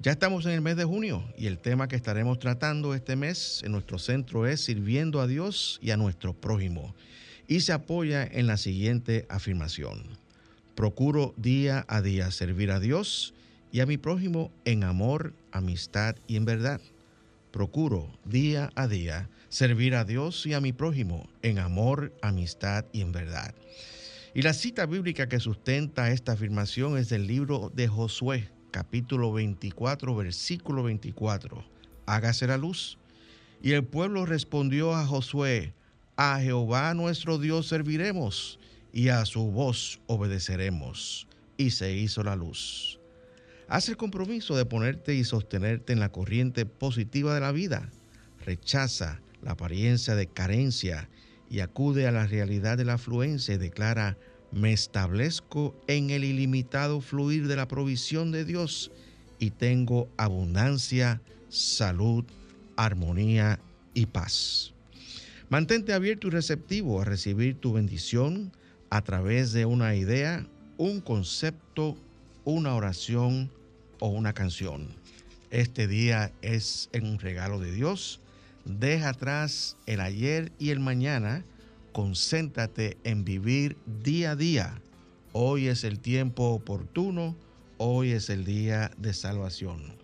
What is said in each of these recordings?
Ya estamos en el mes de junio y el tema que estaremos tratando este mes en nuestro centro es sirviendo a Dios y a nuestro prójimo y se apoya en la siguiente afirmación. Procuro día a día servir a Dios y a mi prójimo en amor, amistad y en verdad. Procuro día a día servir a Dios y a mi prójimo en amor, amistad y en verdad. Y la cita bíblica que sustenta esta afirmación es del libro de Josué, capítulo 24, versículo 24. Hágase la luz. Y el pueblo respondió a Josué, a Jehová nuestro Dios serviremos y a su voz obedeceremos. Y se hizo la luz. Haz el compromiso de ponerte y sostenerte en la corriente positiva de la vida. Rechaza la apariencia de carencia y acude a la realidad de la afluencia y declara, me establezco en el ilimitado fluir de la provisión de Dios y tengo abundancia, salud, armonía y paz. Mantente abierto y receptivo a recibir tu bendición a través de una idea, un concepto, una oración o una canción. Este día es un regalo de Dios. Deja atrás el ayer y el mañana concéntrate en vivir día a día. Hoy es el tiempo oportuno, hoy es el día de salvación.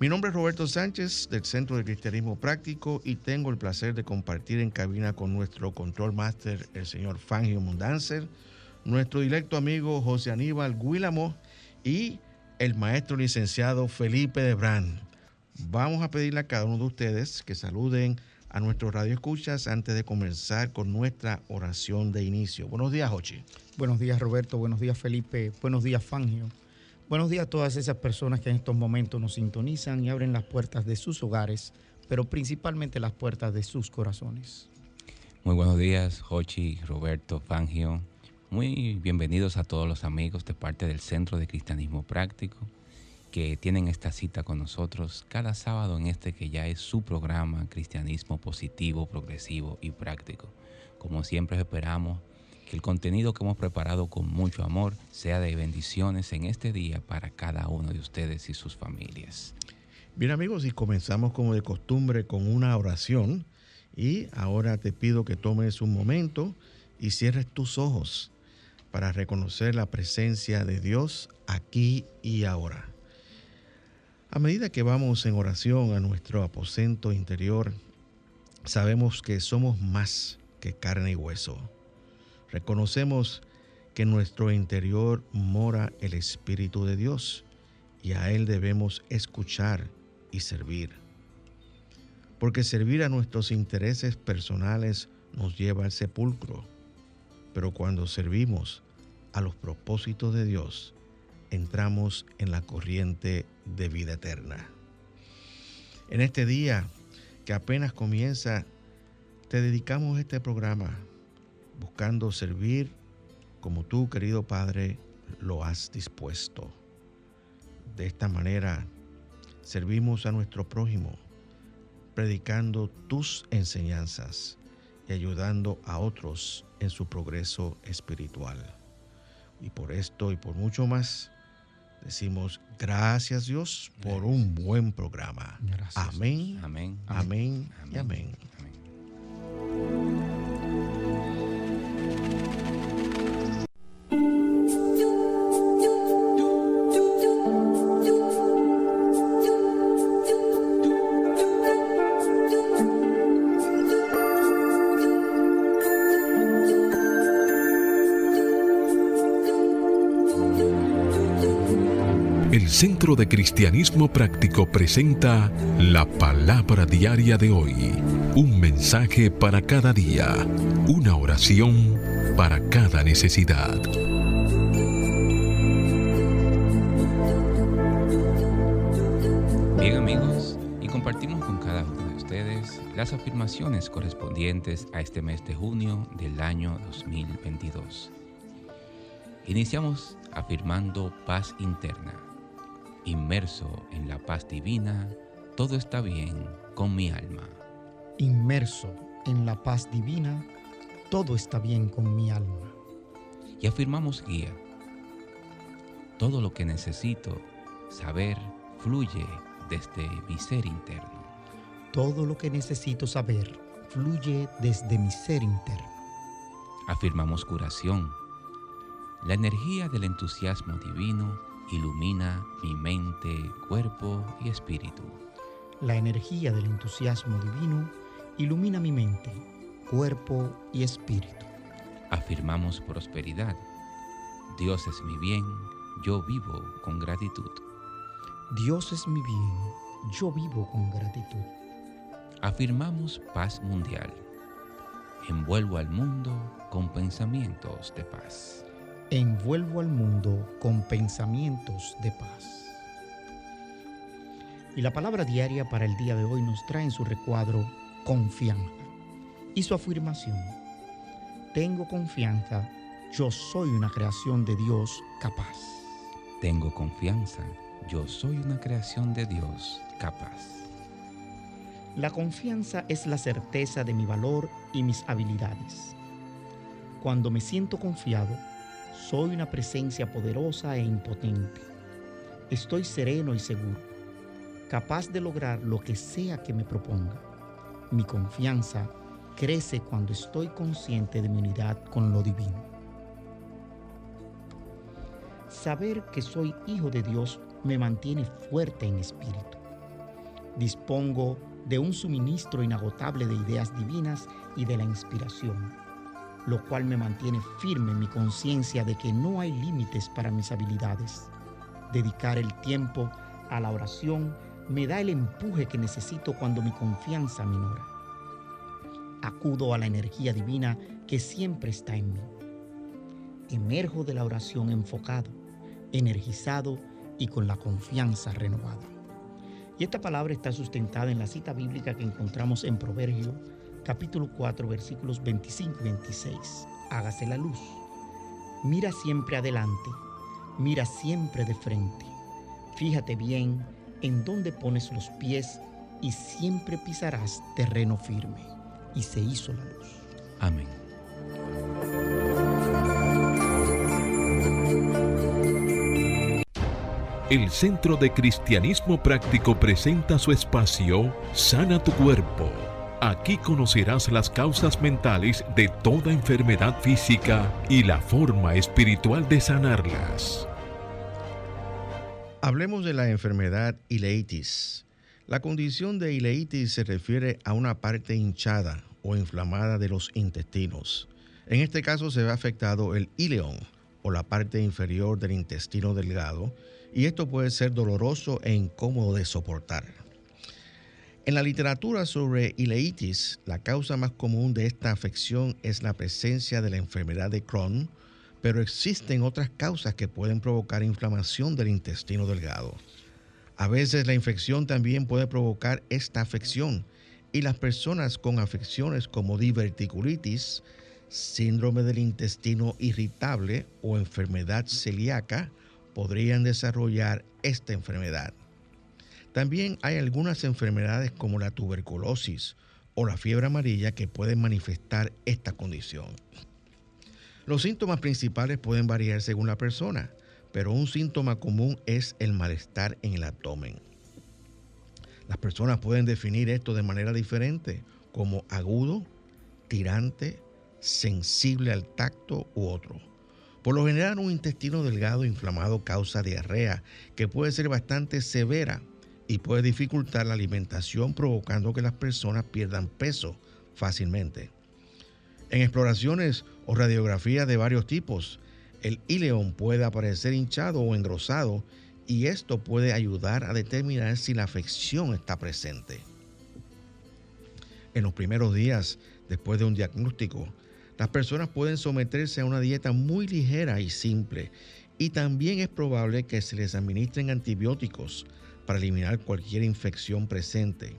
Mi nombre es Roberto Sánchez del Centro de Cristianismo Práctico y tengo el placer de compartir en cabina con nuestro control master, el señor Fangio Mundancer, nuestro directo amigo José Aníbal Guílamo y el maestro licenciado Felipe Debrán. Vamos a pedirle a cada uno de ustedes que saluden a nuestros radioescuchas antes de comenzar con nuestra oración de inicio. Buenos días, Jochi. Buenos días, Roberto. Buenos días, Felipe. Buenos días, Fangio. Buenos días a todas esas personas que en estos momentos nos sintonizan y abren las puertas de sus hogares, pero principalmente las puertas de sus corazones. Muy buenos días, Jochi, Roberto, Fangio. Muy bienvenidos a todos los amigos de parte del Centro de Cristianismo Práctico que tienen esta cita con nosotros cada sábado en este que ya es su programa Cristianismo Positivo, Progresivo y Práctico. Como siempre esperamos que el contenido que hemos preparado con mucho amor sea de bendiciones en este día para cada uno de ustedes y sus familias. Bien amigos, y comenzamos como de costumbre con una oración y ahora te pido que tomes un momento y cierres tus ojos para reconocer la presencia de Dios aquí y ahora. A medida que vamos en oración a nuestro aposento interior, sabemos que somos más que carne y hueso. Reconocemos que en nuestro interior mora el Espíritu de Dios y a Él debemos escuchar y servir. Porque servir a nuestros intereses personales nos lleva al sepulcro, pero cuando servimos a los propósitos de Dios, entramos en la corriente de vida eterna. En este día que apenas comienza, te dedicamos este programa buscando servir como tú, querido Padre, lo has dispuesto. De esta manera, servimos a nuestro prójimo, predicando tus enseñanzas y ayudando a otros en su progreso espiritual. Y por esto y por mucho más, Decimos gracias Dios por un buen programa. Amén. Amén. Amén. Y amén. Centro de Cristianismo Práctico presenta la palabra diaria de hoy. Un mensaje para cada día. Una oración para cada necesidad. Bien amigos, y compartimos con cada uno de ustedes las afirmaciones correspondientes a este mes de junio del año 2022. Iniciamos afirmando paz interna. Inmerso en la paz divina, todo está bien con mi alma. Inmerso en la paz divina, todo está bien con mi alma. Y afirmamos guía. Todo lo que necesito saber fluye desde mi ser interno. Todo lo que necesito saber fluye desde mi ser interno. Afirmamos curación la energía del entusiasmo divino ilumina mi mente, cuerpo y espíritu. La energía del entusiasmo divino ilumina mi mente, cuerpo y espíritu. Afirmamos prosperidad. Dios es mi bien, yo vivo con gratitud. Dios es mi bien, yo vivo con gratitud. Afirmamos paz mundial. Envuelvo al mundo con pensamientos de paz envuelvo al mundo con pensamientos de paz. Y la palabra diaria para el día de hoy nos trae en su recuadro confianza y su afirmación. Tengo confianza, yo soy una creación de Dios capaz. Tengo confianza, yo soy una creación de Dios capaz. La confianza es la certeza de mi valor y mis habilidades. Cuando me siento confiado, soy una presencia poderosa e impotente. Estoy sereno y seguro, capaz de lograr lo que sea que me proponga. Mi confianza crece cuando estoy consciente de mi unidad con lo divino. Saber que soy hijo de Dios me mantiene fuerte en espíritu. Dispongo de un suministro inagotable de ideas divinas y de la inspiración lo cual me mantiene firme en mi conciencia de que no hay límites para mis habilidades. Dedicar el tiempo a la oración me da el empuje que necesito cuando mi confianza minora. Acudo a la energía divina que siempre está en mí. Emerjo de la oración enfocado, energizado y con la confianza renovada. Y esta palabra está sustentada en la cita bíblica que encontramos en Proverbio capítulo 4, versículos 25 y 26. Hágase la luz. Mira siempre adelante, mira siempre de frente. Fíjate bien en dónde pones los pies y siempre pisarás terreno firme. Y se hizo la luz. Amén. El Centro de Cristianismo Práctico presenta su espacio Sana tu Cuerpo Aquí conocerás las causas mentales de toda enfermedad física y la forma espiritual de sanarlas. Hablemos de la enfermedad ileitis. La condición de ileitis se refiere a una parte hinchada o inflamada de los intestinos. En este caso se ve afectado el ileón o la parte inferior del intestino delgado y esto puede ser doloroso e incómodo de soportar. En la literatura sobre ileitis, la causa más común de esta afección es la presencia de la enfermedad de Crohn, pero existen otras causas que pueden provocar inflamación del intestino delgado. A veces la infección también puede provocar esta afección y las personas con afecciones como diverticulitis, síndrome del intestino irritable o enfermedad celíaca podrían desarrollar esta enfermedad. También hay algunas enfermedades como la tuberculosis o la fiebre amarilla que pueden manifestar esta condición. Los síntomas principales pueden variar según la persona, pero un síntoma común es el malestar en el abdomen. Las personas pueden definir esto de manera diferente, como agudo, tirante, sensible al tacto u otro. Por lo general, un intestino delgado inflamado causa diarrea, que puede ser bastante severa y puede dificultar la alimentación provocando que las personas pierdan peso fácilmente. En exploraciones o radiografías de varios tipos, el ileón puede aparecer hinchado o engrosado y esto puede ayudar a determinar si la afección está presente. En los primeros días después de un diagnóstico, las personas pueden someterse a una dieta muy ligera y simple y también es probable que se les administren antibióticos para eliminar cualquier infección presente.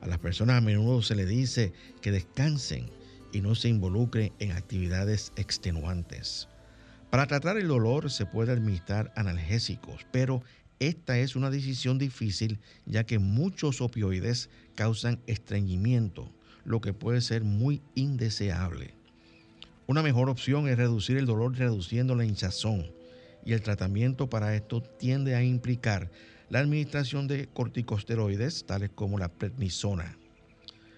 A las personas a menudo se les dice que descansen y no se involucren en actividades extenuantes. Para tratar el dolor se puede administrar analgésicos, pero esta es una decisión difícil ya que muchos opioides causan estreñimiento, lo que puede ser muy indeseable. Una mejor opción es reducir el dolor reduciendo la hinchazón y el tratamiento para esto tiende a implicar la administración de corticosteroides tales como la prednisona.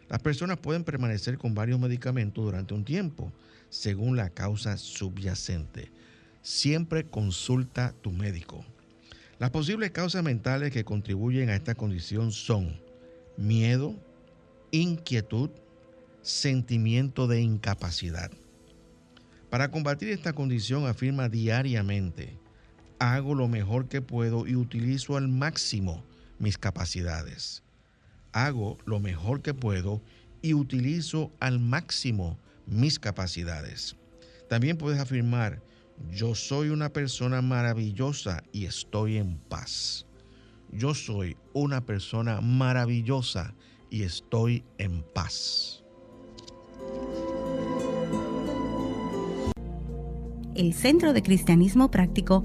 Las personas pueden permanecer con varios medicamentos durante un tiempo según la causa subyacente. Siempre consulta tu médico. Las posibles causas mentales que contribuyen a esta condición son miedo, inquietud, sentimiento de incapacidad. Para combatir esta condición afirma diariamente, hago lo mejor que puedo y utilizo al máximo mis capacidades. Hago lo mejor que puedo y utilizo al máximo mis capacidades. También puedes afirmar, yo soy una persona maravillosa y estoy en paz. Yo soy una persona maravillosa y estoy en paz. El Centro de Cristianismo Práctico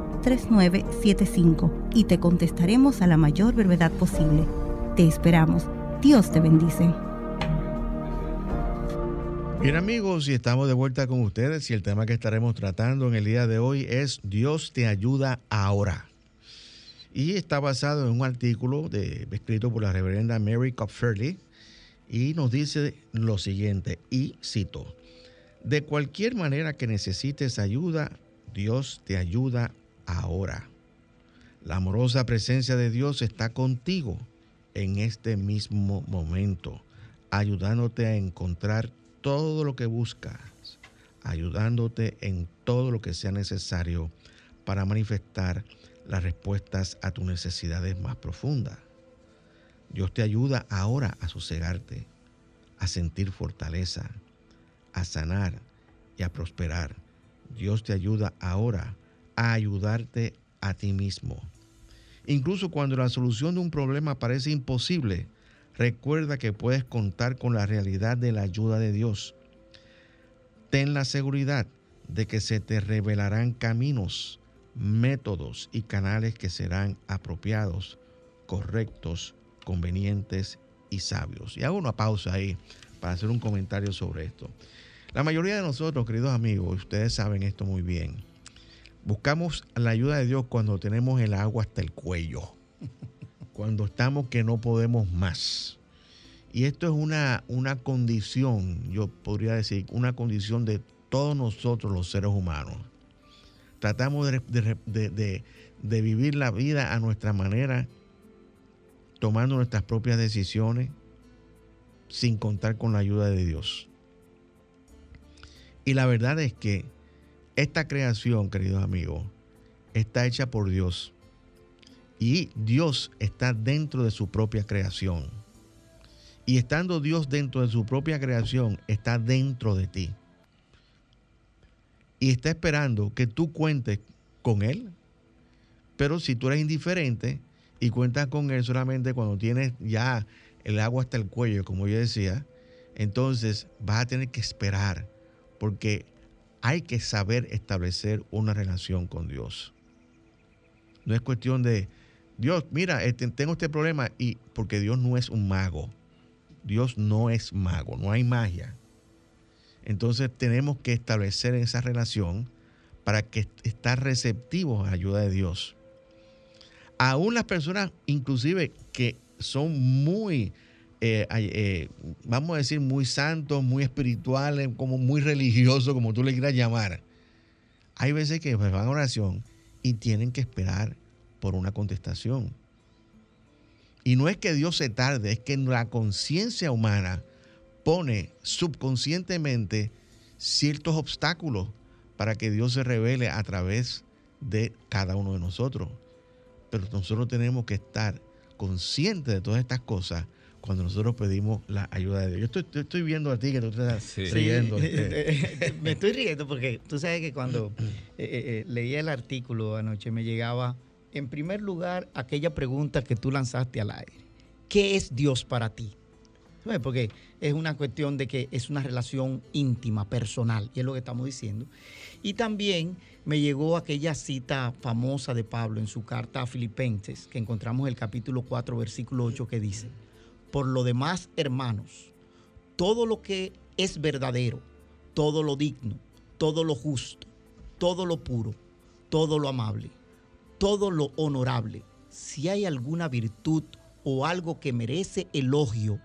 809-350-3975 y te contestaremos a la mayor brevedad posible. Te esperamos. Dios te bendice. Bien amigos, y estamos de vuelta con ustedes y el tema que estaremos tratando en el día de hoy es Dios te ayuda ahora. Y está basado en un artículo de, escrito por la reverenda Mary Copferly y nos dice lo siguiente, y cito, de cualquier manera que necesites ayuda, Dios te ayuda ahora. La amorosa presencia de Dios está contigo en este mismo momento, ayudándote a encontrar todo lo que buscas, ayudándote en todo lo que sea necesario para manifestar las respuestas a tus necesidades más profundas. Dios te ayuda ahora a sosegarte, a sentir fortaleza, a sanar y a prosperar. Dios te ayuda ahora a ayudarte a ti mismo. Incluso cuando la solución de un problema parece imposible, recuerda que puedes contar con la realidad de la ayuda de Dios. Ten la seguridad de que se te revelarán caminos, métodos y canales que serán apropiados, correctos, convenientes y sabios. Y hago una pausa ahí para hacer un comentario sobre esto. La mayoría de nosotros, queridos amigos, ustedes saben esto muy bien, buscamos la ayuda de Dios cuando tenemos el agua hasta el cuello, cuando estamos que no podemos más. Y esto es una, una condición, yo podría decir, una condición de todos nosotros los seres humanos. Tratamos de, de vivir la vida a nuestra manera, tomando nuestras propias decisiones, sin contar con la ayuda de Dios. Y la verdad es que esta creación, queridos amigos, está hecha por Dios. Y Dios está dentro de su propia creación. Y estando Dios dentro de su propia creación, está dentro de ti. Y está esperando que tú cuentes con Él. Pero si tú eres indiferente y cuentas con Él solamente cuando tienes ya el agua hasta el cuello, como yo decía, entonces vas a tener que esperar, porque hay que saber establecer una relación con Dios. No es cuestión de, Dios, mira, este, tengo este problema, y porque Dios no es un mago. Dios no es mago, no hay magia. Entonces tenemos que establecer esa relación para que estar receptivos a la ayuda de Dios. Aún las personas, inclusive, que son muy, eh, eh, vamos a decir, muy santos, muy espirituales, como muy religiosos, como tú le quieras llamar. Hay veces que pues, van a oración y tienen que esperar por una contestación. Y no es que Dios se tarde, es que la conciencia humana pone subconscientemente ciertos obstáculos para que Dios se revele a través de cada uno de nosotros. Pero nosotros tenemos que estar conscientes de todas estas cosas cuando nosotros pedimos la ayuda de Dios. Yo estoy, viendo a ti que tú te estás riendo. Este. me estoy riendo porque tú sabes que cuando eh, eh, eh, leía el artículo anoche me llegaba, en primer lugar, aquella pregunta que tú lanzaste al aire. ¿Qué es Dios para ti? Porque es una cuestión de que es una relación íntima, personal, y es lo que estamos diciendo. Y también me llegó aquella cita famosa de Pablo en su carta a Filipenses, que encontramos en el capítulo 4, versículo 8, que dice, por lo demás, hermanos, todo lo que es verdadero, todo lo digno, todo lo justo, todo lo puro, todo lo amable, todo lo honorable, si hay alguna virtud o algo que merece elogio,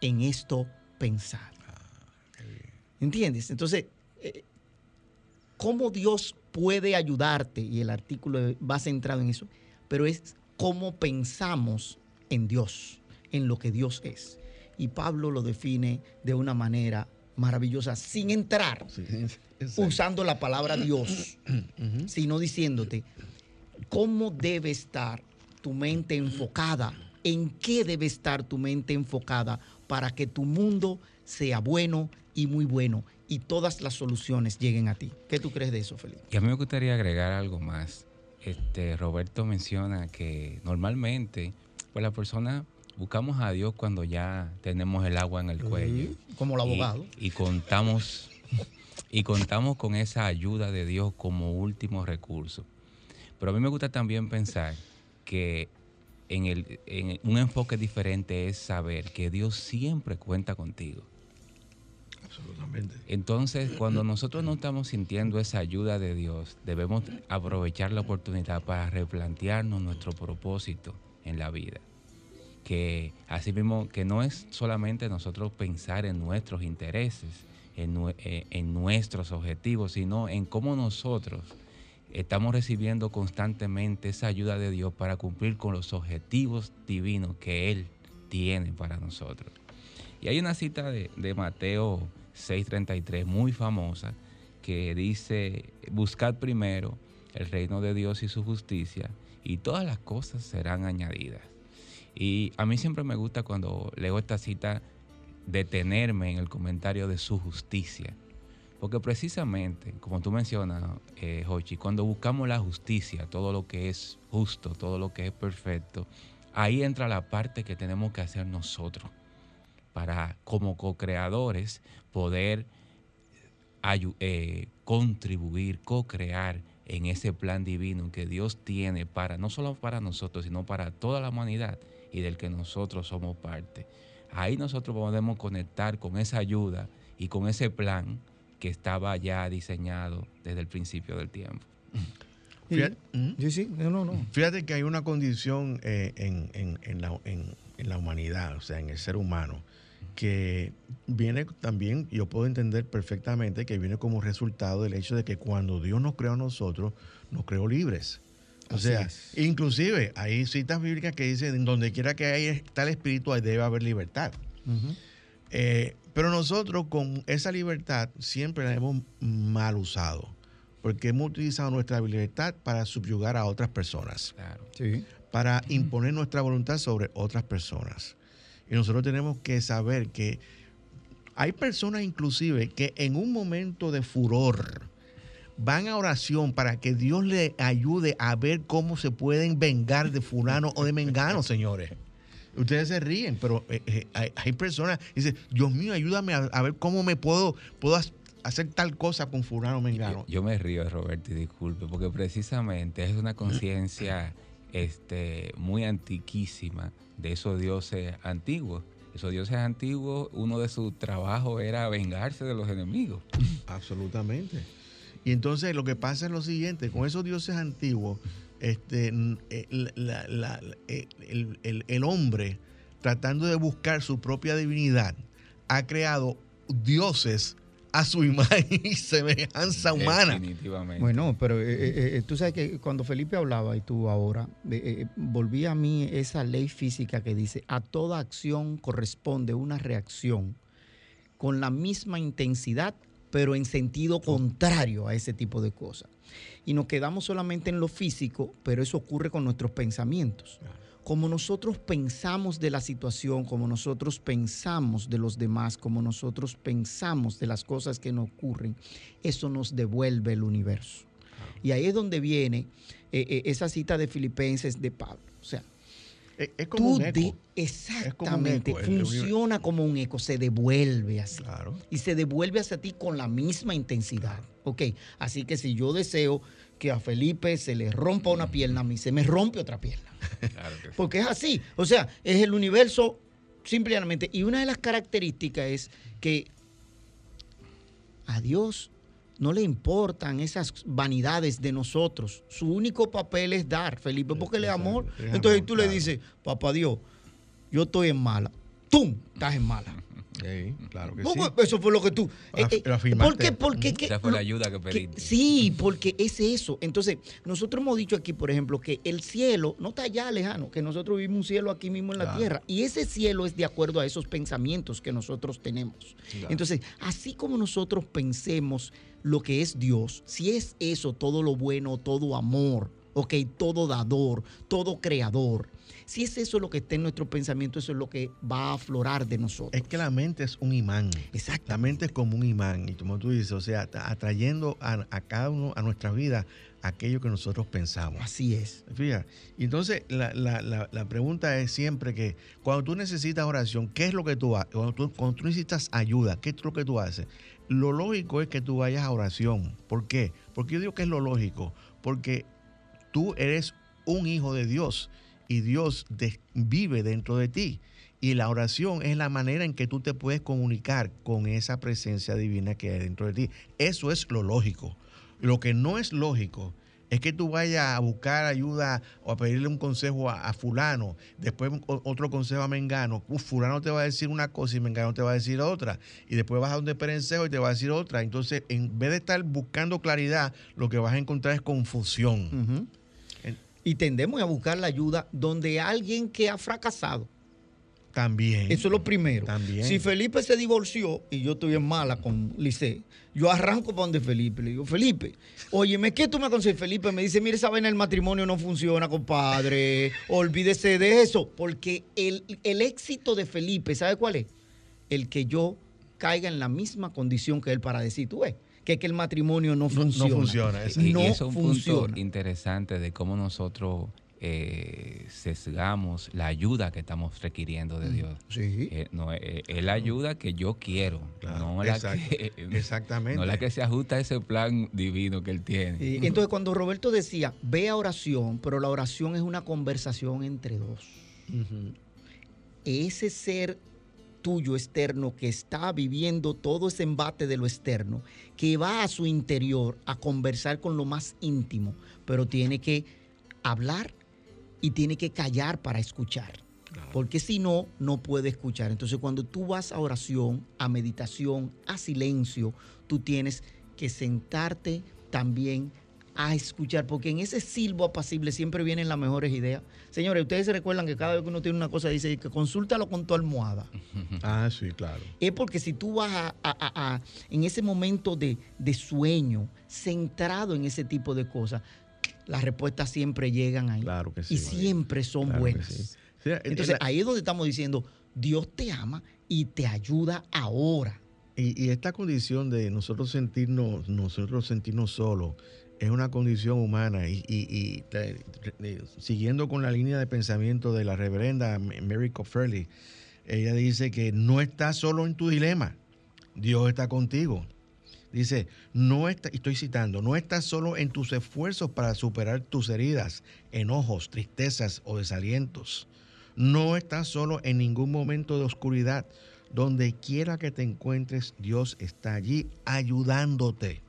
en esto pensar. ¿Entiendes? Entonces, eh, ¿cómo Dios puede ayudarte? Y el artículo va centrado en eso, pero es cómo pensamos en Dios, en lo que Dios es. Y Pablo lo define de una manera maravillosa, sin entrar, usando la palabra Dios, sino diciéndote cómo debe estar tu mente enfocada, en qué debe estar tu mente enfocada para que tu mundo sea bueno y muy bueno y todas las soluciones lleguen a ti. ¿Qué tú crees de eso, Felipe? Y a mí me gustaría agregar algo más. Este, Roberto menciona que normalmente pues la persona buscamos a Dios cuando ya tenemos el agua en el cuello. como el abogado. Y, contamos y contamos con esa ayuda de Dios como último recurso. Pero a mí me gusta también pensar que en, el, en un enfoque diferente es saber que Dios siempre cuenta contigo. Absolutamente. Entonces, cuando nosotros no estamos sintiendo esa ayuda de Dios, debemos aprovechar la oportunidad para replantearnos nuestro propósito en la vida. Que así mismo, que no es solamente nosotros pensar en nuestros intereses, en, eh, en nuestros objetivos, sino en cómo nosotros estamos recibiendo constantemente esa ayuda de Dios para cumplir con los objetivos divinos que Él tiene para nosotros. Y hay una cita de, Mateo 6:33 muy famosa que dice, buscad primero el reino de Dios y su justicia y todas las cosas serán añadidas. Y a mí siempre me gusta cuando leo esta cita detenerme en el comentario de su justicia. Porque precisamente, como tú mencionas, eh, cuando buscamos la justicia, todo lo que es justo, todo lo que es perfecto, ahí entra la parte que tenemos que hacer nosotros para, como co-creadores, poder eh, contribuir, co-crear en ese plan divino que Dios tiene para, no solo para nosotros, sino para toda la humanidad y del que nosotros somos parte. Ahí nosotros podemos conectar con esa ayuda y con ese plan que estaba ya diseñado desde el principio del tiempo. Fíjate, sí, sí, no, no. Fíjate que hay una condición eh, en, la, humanidad, o sea, en el ser humano, que viene también, yo puedo entender perfectamente que viene como resultado del hecho de que cuando Dios nos creó a nosotros, nos creó libres. O sea, inclusive hay citas bíblicas que dicen, donde quiera que haya tal espíritu, debe haber libertad. Pero nosotros con esa libertad siempre la hemos mal usado, porque hemos utilizado nuestra libertad para subyugar a otras personas, para imponer nuestra voluntad sobre otras personas. Y nosotros tenemos que saber que hay personas inclusive que en un momento de furor van a oración para que Dios le ayude a ver cómo se pueden vengar de fulano o de mengano, señores. Ustedes se ríen, pero eh, eh, hay, personas que dicen, Dios mío, ayúdame a, ver cómo me puedo, puedo hacer tal cosa con fulano mengano. Yo, me río, Roberto, y disculpe, porque precisamente es una conciencia este, muy antiquísima de esos dioses antiguos. Esos dioses antiguos, uno de sus trabajos era vengarse de los enemigos. Absolutamente. Y entonces lo que pasa es lo siguiente, con esos dioses antiguos, este, eh, eh, el, hombre tratando de buscar su propia divinidad, ha creado dioses a su imagen y semejanza humana. Definitivamente. Bueno, pero eh, eh, eh, tú sabes que cuando Felipe hablaba y tú ahora, volví a mí esa ley física que dice, a toda acción corresponde una reacción con la misma intensidad, pero en sentido contrario a ese tipo de cosas. Y nos quedamos solamente en lo físico, pero eso ocurre con nuestros pensamientos como nosotros pensamos de la situación, como nosotros pensamos de los demás, como nosotros pensamos de las cosas que nos ocurren, eso nos devuelve el universo. Y ahí es donde viene eh, eh, esa cita de Filipenses de Pablo. O sea, es, como un eco. exactamente, funciona como un eco, se devuelve así. Y se devuelve hacia ti con la misma intensidad. Ok, así que si yo deseo que a Felipe se le rompa una pierna, a mí se me rompe otra pierna. Porque es así. O sea, es el universo simplemente. Y una de las características es que a Dios no le importan esas vanidades de nosotros. Su único papel es dar, Felipe, porque le amor. Entonces tú le dices, papá Dios, yo estoy en mala. ¡Tum! Estás en mala. Sí, claro que sí. Eso fue lo que tú. Eh, eh, porque, porque, Esa fue la ayuda que pediste. sí, porque es eso. Entonces, nosotros hemos dicho aquí, por ejemplo, que el cielo no está allá lejano, que nosotros vivimos un cielo aquí mismo en la tierra. Y ese cielo es de acuerdo a esos pensamientos que nosotros tenemos. Entonces, así como nosotros pensemos lo que es Dios, si es eso, todo lo bueno, todo amor, ok, todo dador, todo creador si es eso lo que está en nuestro pensamiento, eso es lo que va a aflorar de nosotros. Es que la mente es un imán. Exacto. La mente es como un imán. Y como tú dices, o sea, atrayendo a, cada uno a nuestra vida aquello que nosotros pensamos. Así es. Fíjate. Y entonces la, pregunta es siempre que cuando tú necesitas oración, ¿qué es lo que tú haces? Cuando tú, cuando tú necesitas ayuda, ¿qué es lo que tú haces? Lo lógico es que tú vayas a oración. ¿Por qué? Porque yo digo que es lo lógico. Porque tú eres un hijo de Dios y Dios vive dentro de ti. Y la oración es la manera en que tú te puedes comunicar con esa presencia divina que hay dentro de ti. Eso es lo lógico. Lo que no es lógico es que tú vayas a buscar ayuda o a pedirle un consejo a, fulano, después otro consejo a Mengano. fulano te va a decir una cosa y Mengano te va a decir otra. Y después vas a donde Perencejo y te va a decir otra. Entonces, en vez de estar buscando claridad, lo que vas a encontrar es confusión y tendemos a buscar la ayuda donde alguien que ha fracasado. También. Eso es lo primero. También. Si Felipe se divorció y yo estoy en mala con Lice, yo arranco para donde Felipe. Le digo, Felipe, óyeme, ¿qué tú me aconsejas? Felipe me dice, mire, esa vaina del matrimonio no funciona, compadre. Olvídese de eso. Porque el, el éxito de Felipe, ¿sabe cuál es? El que yo caiga en la misma condición que él para decir, tú ves que, que el matrimonio no funciona. No, funciona. Y, no es un punto interesante de cómo nosotros eh, sesgamos la ayuda que estamos requiriendo de mm, Dios. Sí. Eh, no, eh, es la ayuda que yo quiero, no, la que, exactamente. no la que se ajusta a ese plan divino que Él tiene. entonces, cuando Roberto decía, ve a oración, pero la oración es una conversación entre dos. Ese ser tuyo externo que está viviendo todo ese embate de lo externo, que va a su interior a conversar con lo más íntimo, pero tiene que hablar y tiene que callar para escuchar. Porque si no, no puede escuchar. Entonces cuando tú vas a oración, a meditación, a silencio, tú tienes que sentarte también a escuchar, porque en ese silbo apacible siempre vienen las mejores ideas. Señores, ustedes se recuerdan que cada vez que uno tiene una cosa dice que consúltalo con tu almohada. Ah, sí, claro. Es porque si tú vas a, en ese momento de, sueño, centrado en ese tipo de cosas, las respuestas siempre llegan ahí. Claro que sí. Y siempre son buenas. Entonces ahí es donde estamos diciendo, Dios te ama y te ayuda ahora. Y, y esta condición de nosotros sentirnos, nosotros sentirnos solos, es una condición humana y, siguiendo con la línea de pensamiento de la reverenda Mary Cofferley, ella dice que no estás solo en tu dilema, Dios está contigo. Dice, no está, estoy citando, no estás solo en tus esfuerzos para superar tus heridas, enojos, tristezas o desalientos. No estás solo en ningún momento de oscuridad. Donde quiera que te encuentres, Dios está allí ayudándote.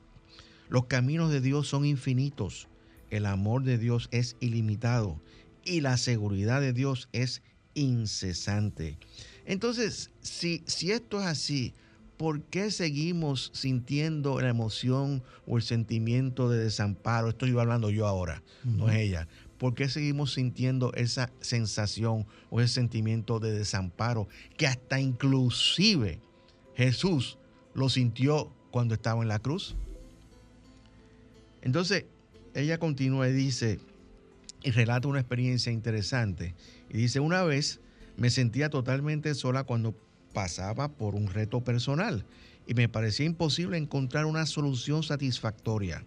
Los caminos de Dios son infinitos, el amor de Dios es ilimitado y la seguridad de Dios es incesante. Entonces, si, si esto es así, ¿por qué seguimos sintiendo la emoción o el sentimiento de desamparo? Estoy hablando yo ahora, no es ella. ¿Por qué seguimos sintiendo esa sensación o ese sentimiento de desamparo que hasta inclusive Jesús lo sintió cuando estaba en la cruz? Entonces, ella continúa y dice, y relata una experiencia interesante. Y dice, una vez me sentía totalmente sola cuando pasaba por un reto personal y me parecía imposible encontrar una solución satisfactoria.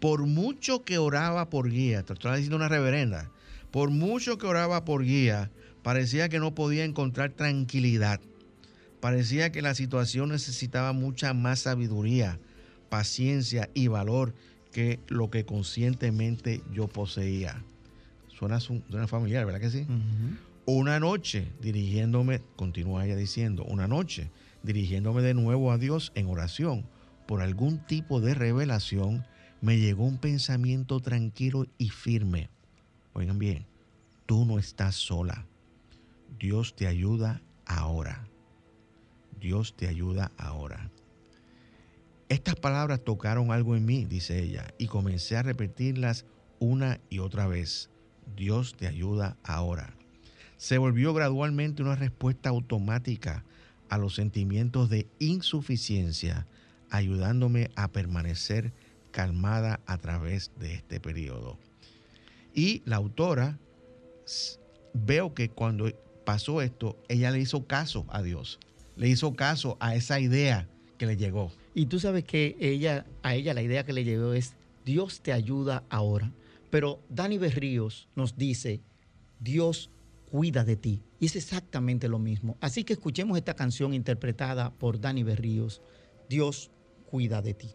Por mucho que oraba por guía, te estoy diciendo una reverenda, por mucho que oraba por guía, parecía que no podía encontrar tranquilidad. Parecía que la situación necesitaba mucha más sabiduría, paciencia y valor que lo que conscientemente yo poseía. Suena, suena familiar, ¿verdad que sí? Una noche dirigiéndome, continúa ella diciendo, una noche dirigiéndome de nuevo a Dios en oración por algún tipo de revelación, me llegó un pensamiento tranquilo y firme. Oigan bien, tú no estás sola. Dios te ayuda ahora. Dios te ayuda ahora. Estas palabras tocaron algo en mí, dice ella, y comencé a repetirlas una y otra vez. Dios te ayuda ahora. Se volvió gradualmente una respuesta automática a los sentimientos de insuficiencia, ayudándome a permanecer calmada a través de este periodo. Y la autora, veo que cuando pasó esto, ella le hizo caso a Dios, le hizo caso a esa idea que le llegó. Y tú sabes que ella, a ella la idea que le llegó es, Dios te ayuda ahora. Pero Dani Berríos nos dice, Dios cuida de ti. Y es exactamente lo mismo. Así que escuchemos esta canción interpretada por Dani Berríos, Dios cuida de ti.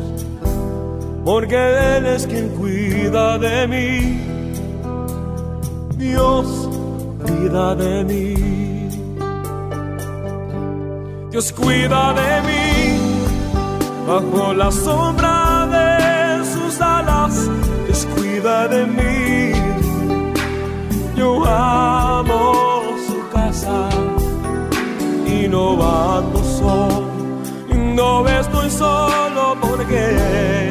porque Él es quien cuida de mí. Dios cuida de mí. Dios cuida de mí bajo la sombra de sus alas. Dios cuida de mí. Yo amo su casa y no ando solo. No estoy solo porque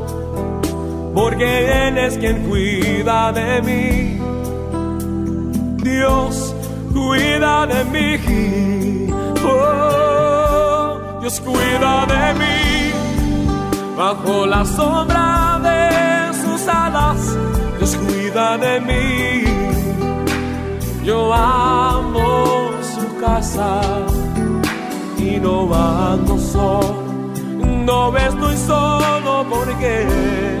porque Él es quien cuida de mí. Dios cuida de mí. Oh, Dios cuida de mí. Bajo la sombra de sus alas, Dios cuida de mí. Yo amo su casa y no ando solo. No estoy solo porque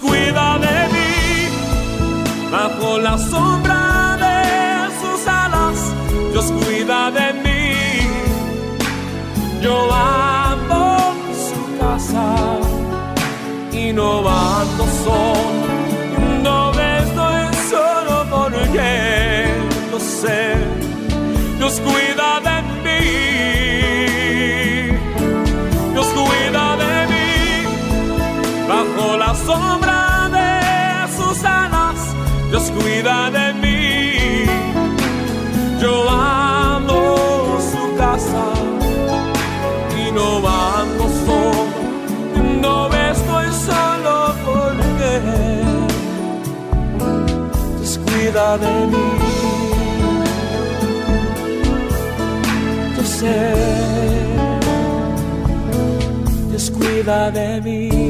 Cuida de mí bajo la sombra de sus alas. Dios cuida de mí. Yo amo su casa y no ando solo. No estoy solo porque lo sé. Dios cuida de mí. Yo sé, Dios cuida de mí.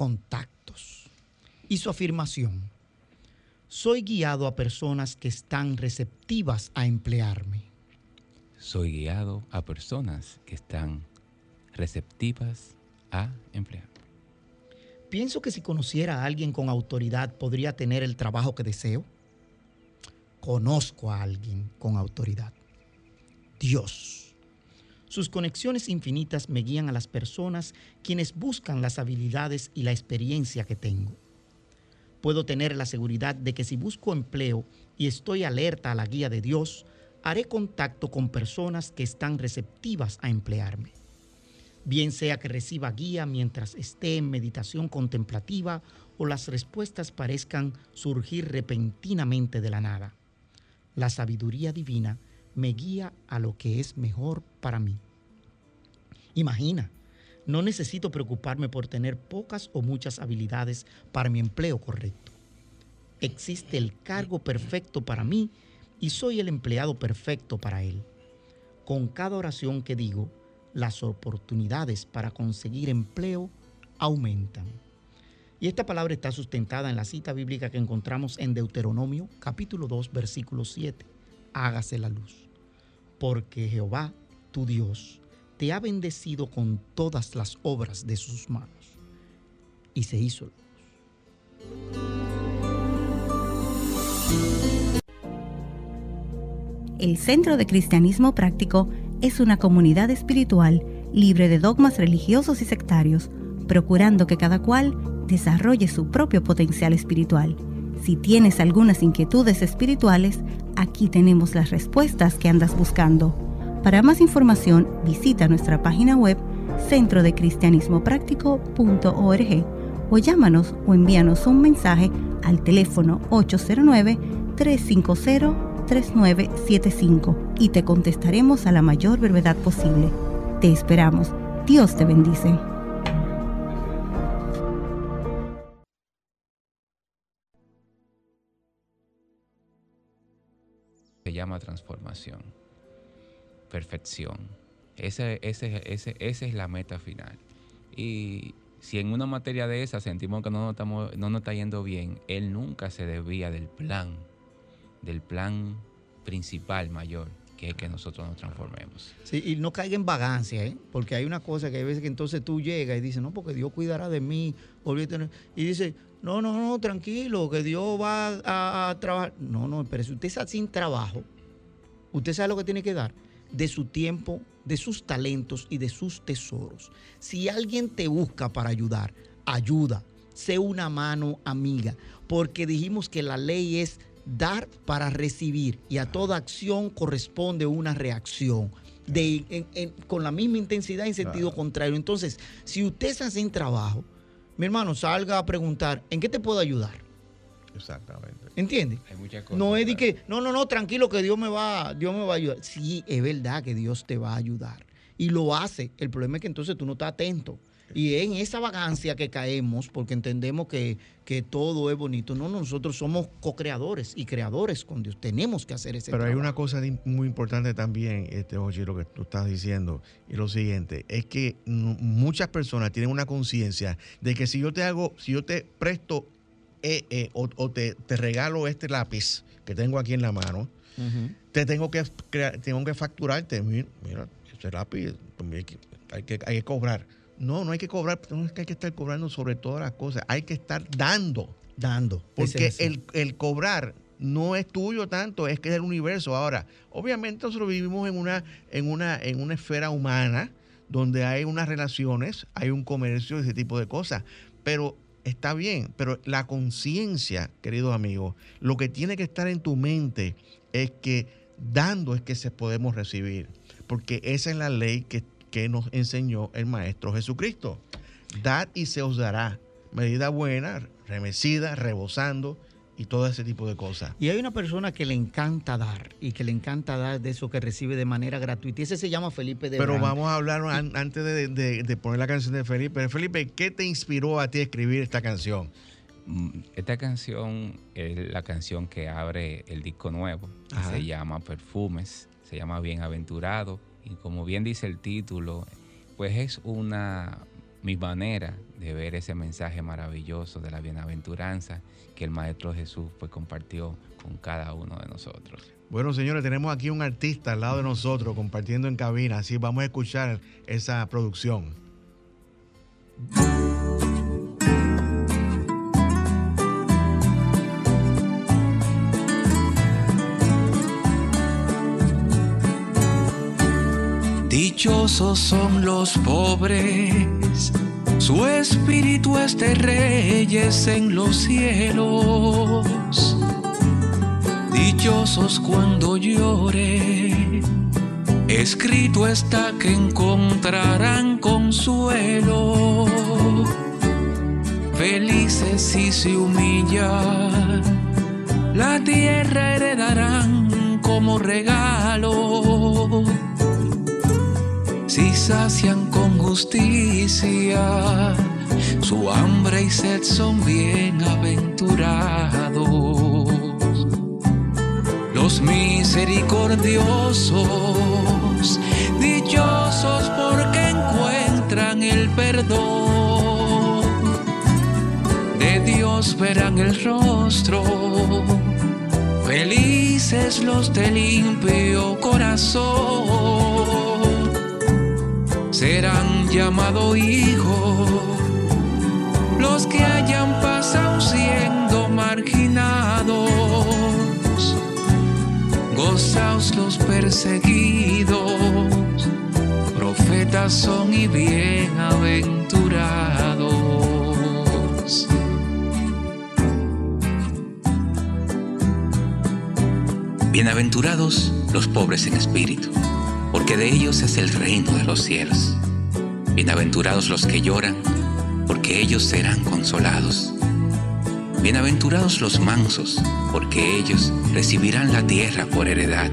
contactos y su afirmación. Soy guiado a personas que están receptivas a emplearme. Soy guiado a personas que están receptivas a emplear. Pienso que si conociera a alguien con autoridad podría tener el trabajo que deseo. Conozco a alguien con autoridad. Dios. Sus conexiones infinitas me guían a las personas quienes buscan las habilidades y la experiencia que tengo. Puedo tener la seguridad de que si busco empleo y estoy alerta a la guía de Dios, haré contacto con personas que están receptivas a emplearme bien sea que reciba guía mientras esté en meditación contemplativa o las respuestas parezcan surgir repentinamente de la nada. La sabiduría divina me guía a lo que es mejor para mí. Imagina, no necesito preocuparme por tener pocas o muchas habilidades para mi empleo correcto. Existe el cargo perfecto para mí y soy el empleado perfecto para él. Con cada oración que digo, las oportunidades para conseguir empleo aumentan. Y esta palabra está sustentada en la cita bíblica que encontramos en Deuteronomio capítulo 2 versículo 7. Hágase la luz, porque Jehová, tu Dios, te ha bendecido con todas las obras de sus manos. Y se hizo luz. El Centro de Cristianismo Práctico es una comunidad espiritual libre de dogmas religiosos y sectarios, procurando que cada cual desarrolle su propio potencial espiritual. Si tienes algunas inquietudes espirituales, aquí tenemos las respuestas que andas buscando. Para más información, visita nuestra página web centrodecristianismopráctico.org o llámanos o envíanos un mensaje al teléfono 809 350 3975 y te contestaremos a la mayor brevedad posible. Te esperamos. Dios te bendice. Se llama transformación, perfección, Ese, ese, ese, esa es la meta final. Y si en una materia de esa sentimos que no nos, estamos, no está yendo bien, él nunca se desvía del plan, del plan principal mayor, que es que nosotros nos transformemos. Sí, y no caiga en vagancia, ¿eh? porque hay una cosa que hay veces que entonces tú llegas y dices, no, porque Dios cuidará de mí, y dice, no, no, no, tranquilo, que Dios va a, a trabajar. No, no, pero si usted está sin trabajo, usted sabe lo que tiene que dar de su tiempo, de sus talentos y de sus tesoros. Si alguien te busca para ayudar, ayuda. Sé una mano amiga, porque dijimos que la ley es dar para recibir y a toda acción corresponde una reacción. De, con la misma intensidad en sentido contrario. Entonces, si usted está sin trabajo, mi hermano, salga a preguntar, ¿en qué te puedo ayudar? Exactamente. ¿Entiendes? No es de que, no, no, no, tranquilo que Dios me va, Dios me va a ayudar. Sí, es verdad que Dios te va a ayudar. Y lo hace. El problema es que entonces tú no estás atento. Y en esa vagancia que caemos, porque entendemos que, que todo es bonito, no, nosotros somos co-creadores y creadores con Dios. Tenemos que hacer ese Pero hay una cosa muy importante también, este, Oye, lo que tú estás diciendo, y lo siguiente, es que muchas personas tienen una conciencia de que si yo te hago, si yo te presto eh, eh, o, te, regalo este lápiz que tengo aquí en la mano, te tengo que, tengo que facturarte. Mira, ese lápiz pues, hay que, hay que cobrar. No, no hay que cobrar, no es que hay que estar cobrando sobre todas las cosas, hay que estar dando. Dando. Porque el, el, cobrar no es tuyo tanto, es que es el universo. Ahora, obviamente nosotros vivimos en una, en una, en una esfera humana donde hay unas relaciones, hay un comercio, ese tipo de cosas. Pero está bien, pero la conciencia, queridos amigos, lo que tiene que estar en tu mente es que dando es que se podemos recibir, porque esa es la ley que, que nos enseñó el Maestro Jesucristo. Dad y se os dará. Medida buena, remecida, rebosando, y todo ese tipo de cosas. Y hay una persona que le encanta dar y que le encanta dar de eso que recibe de manera gratuita. Y ese se llama Felipe de Pero vamos a hablar antes de, poner la canción de Felipe. Felipe, ¿qué te inspiró a ti a escribir esta canción? Mm, esta canción es la canción que abre el disco nuevo. Se llama Perfumes, se llama Bienaventurado. Y como bien dice el título, pues es una mi manera de ver ese mensaje maravilloso de la bienaventuranza que el Maestro Jesús pues compartió con cada uno de nosotros. Bueno, señores, tenemos aquí un artista al lado de nosotros compartiendo en cabina, así vamos a escuchar esa producción. Dichosos son los pobres, su espíritu es de reyes en los cielos. Dichosos cuando llore, escrito está que encontrarán consuelo. Felices si se humillan, la tierra heredarán como regalo con justicia, su hambre y sed son bienaventurados. Los misericordiosos, dichosos porque encuentran el perdón. De Dios verán el rostro, felices los de limpio corazón serán llamados hijos los que hayan pasado siendo marginados, gozaos los perseguidos, profetas son y bienaventurados. Bienaventurados los pobres en espíritu porque de ellos es el reino de los cielos. Bienaventurados los que lloran, porque ellos serán consolados. Bienaventurados los mansos, porque ellos recibirán la tierra por heredad.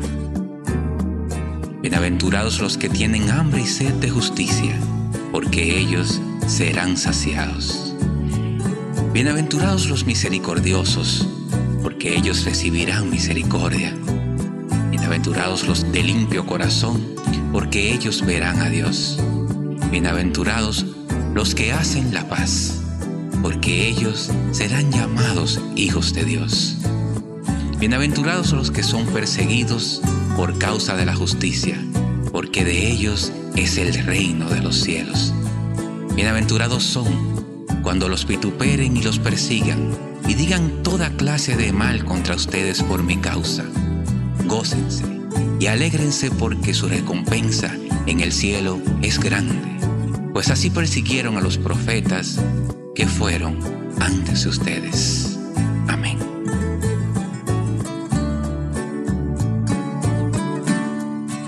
Bienaventurados los que tienen hambre y sed de justicia, porque ellos serán saciados. Bienaventurados los misericordiosos, porque ellos recibirán misericordia. Bienaventurados los de limpio corazón, porque ellos verán a Dios. Bienaventurados los que hacen la paz, porque ellos serán llamados hijos de Dios. Bienaventurados los que son perseguidos por causa de la justicia, porque de ellos es el reino de los cielos. Bienaventurados son cuando los vituperen y los persigan y digan toda clase de mal contra ustedes por mi causa. Gócense y alégrense porque su recompensa en el cielo es grande, pues así persiguieron a los profetas que fueron antes de ustedes. Amén.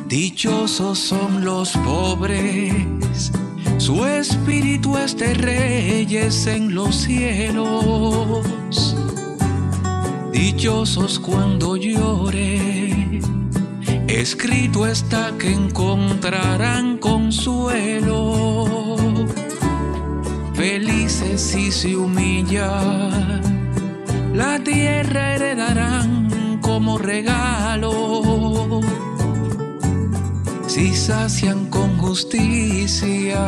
Dichosos son los pobres, su espíritu es de reyes en los cielos. Dichosos cuando llore, escrito está que encontrarán consuelo. Felices si se humillan, la tierra heredarán como regalo si sacian con justicia,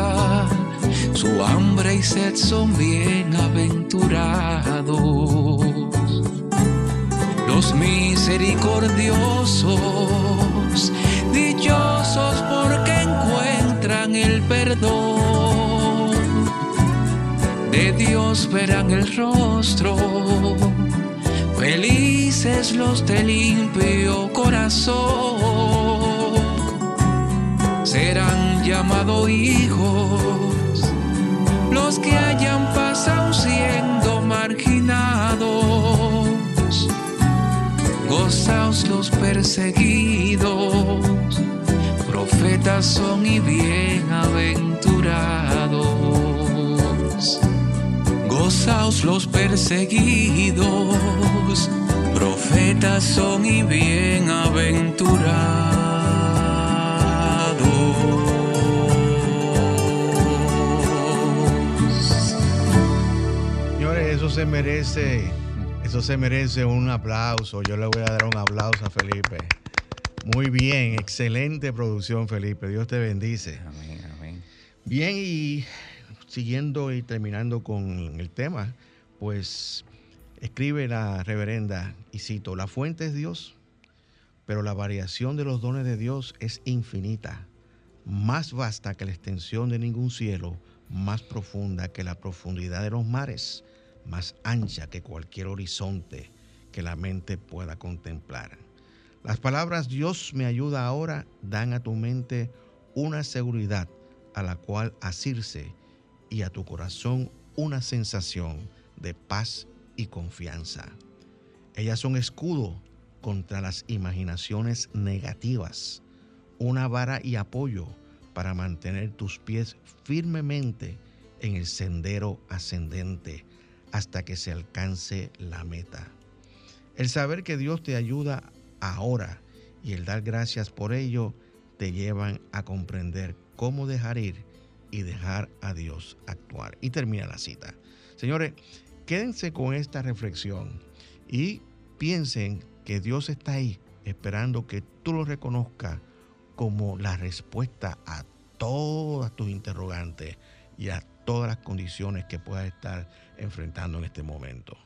su hambre y sed son bienaventurados. Los misericordiosos, dichosos porque encuentran el perdón. De Dios verán el rostro, felices los de limpio corazón serán llamados hijos los que hayan pasado siendo marginados. Gozaos los perseguidos, profetas son y bienaventurados. Gozaos los perseguidos, profetas son y bienaventurados. se merece, eso se merece un aplauso. Yo le voy a dar un aplauso a Felipe. Muy bien, excelente producción, Felipe. Dios te bendice. Amén, amén. Bien, y siguiendo y terminando con el tema, pues escribe la reverenda, y cito, la fuente es Dios, pero la variación de los dones de Dios es infinita, más vasta que la extensión de ningún cielo, más profunda que la profundidad de los mares más ancha que cualquier horizonte que la mente pueda contemplar. Las palabras Dios me ayuda ahora dan a tu mente una seguridad a la cual asirse y a tu corazón una sensación de paz y confianza. Ellas son escudo contra las imaginaciones negativas, una vara y apoyo para mantener tus pies firmemente en el sendero ascendente hasta que se alcance la meta. El saber que Dios te ayuda ahora y el dar gracias por ello te llevan a comprender cómo dejar ir y dejar a Dios actuar. Y termina la cita. Señores, quédense con esta reflexión y piensen que Dios está ahí esperando que tú lo reconozcas como la respuesta a todas tus interrogantes y a todas las condiciones que puedas estar enfrentando en este momento.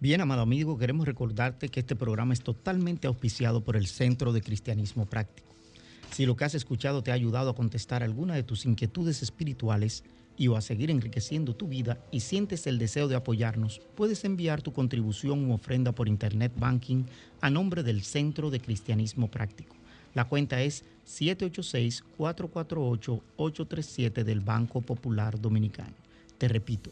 Bien, amado amigo, queremos recordarte que este programa es totalmente auspiciado por el Centro de Cristianismo Práctico. Si lo que has escuchado te ha ayudado a contestar alguna de tus inquietudes espirituales y o a seguir enriqueciendo tu vida y sientes el deseo de apoyarnos, puedes enviar tu contribución u ofrenda por Internet Banking a nombre del Centro de Cristianismo Práctico. La cuenta es 786-448-837 del Banco Popular Dominicano. Te repito,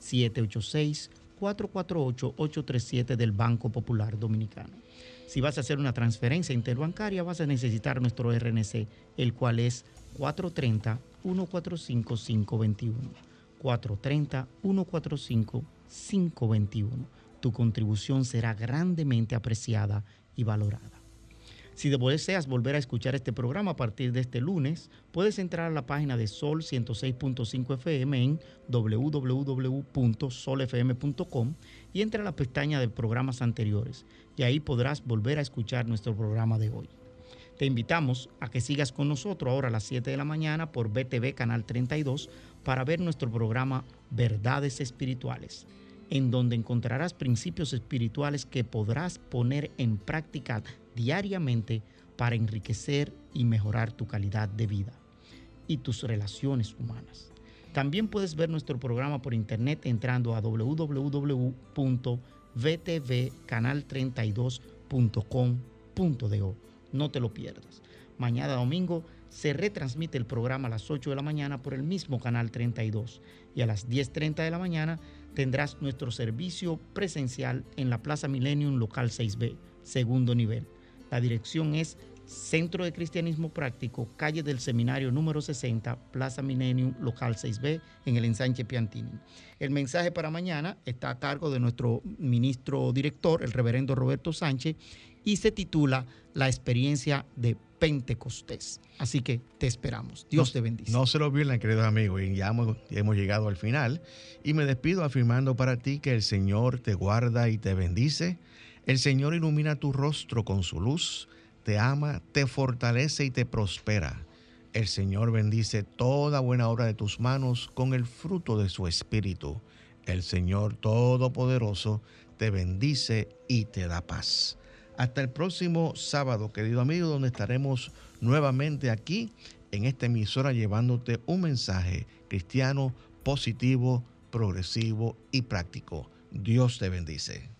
786-448-837 del Banco Popular Dominicano. Si vas a hacer una transferencia interbancaria, vas a necesitar nuestro RNC, el cual es 430-145-521. 430-145-521. Tu contribución será grandemente apreciada y valorada. Si deseas volver a escuchar este programa a partir de este lunes, puedes entrar a la página de Sol 106.5 FM en www.solfm.com y entra a la pestaña de programas anteriores y ahí podrás volver a escuchar nuestro programa de hoy. Te invitamos a que sigas con nosotros ahora a las 7 de la mañana por BTV Canal 32 para ver nuestro programa Verdades Espirituales, en donde encontrarás principios espirituales que podrás poner en práctica diariamente para enriquecer y mejorar tu calidad de vida y tus relaciones humanas. También puedes ver nuestro programa por internet entrando a www.vtvcanal32.com.do. No te lo pierdas. Mañana domingo se retransmite el programa a las 8 de la mañana por el mismo canal 32 y a las 10.30 de la mañana tendrás nuestro servicio presencial en la Plaza Millennium Local 6B, segundo nivel. La dirección es Centro de Cristianismo Práctico, calle del Seminario número 60, Plaza Millennium, local 6B, en el ensanche Piantini. El mensaje para mañana está a cargo de nuestro ministro director, el reverendo Roberto Sánchez, y se titula La experiencia de Pentecostés. Así que te esperamos. Dios te bendice. No se lo olviden, queridos amigos, y ya hemos, hemos llegado al final. Y me despido afirmando para ti que el Señor te guarda y te bendice. El Señor ilumina tu rostro con su luz te ama, te fortalece y te prospera. El Señor bendice toda buena obra de tus manos con el fruto de su espíritu. El Señor Todopoderoso te bendice y te da paz. Hasta el próximo sábado, querido amigo, donde estaremos nuevamente aquí en esta emisora llevándote un mensaje cristiano positivo, progresivo y práctico. Dios te bendice.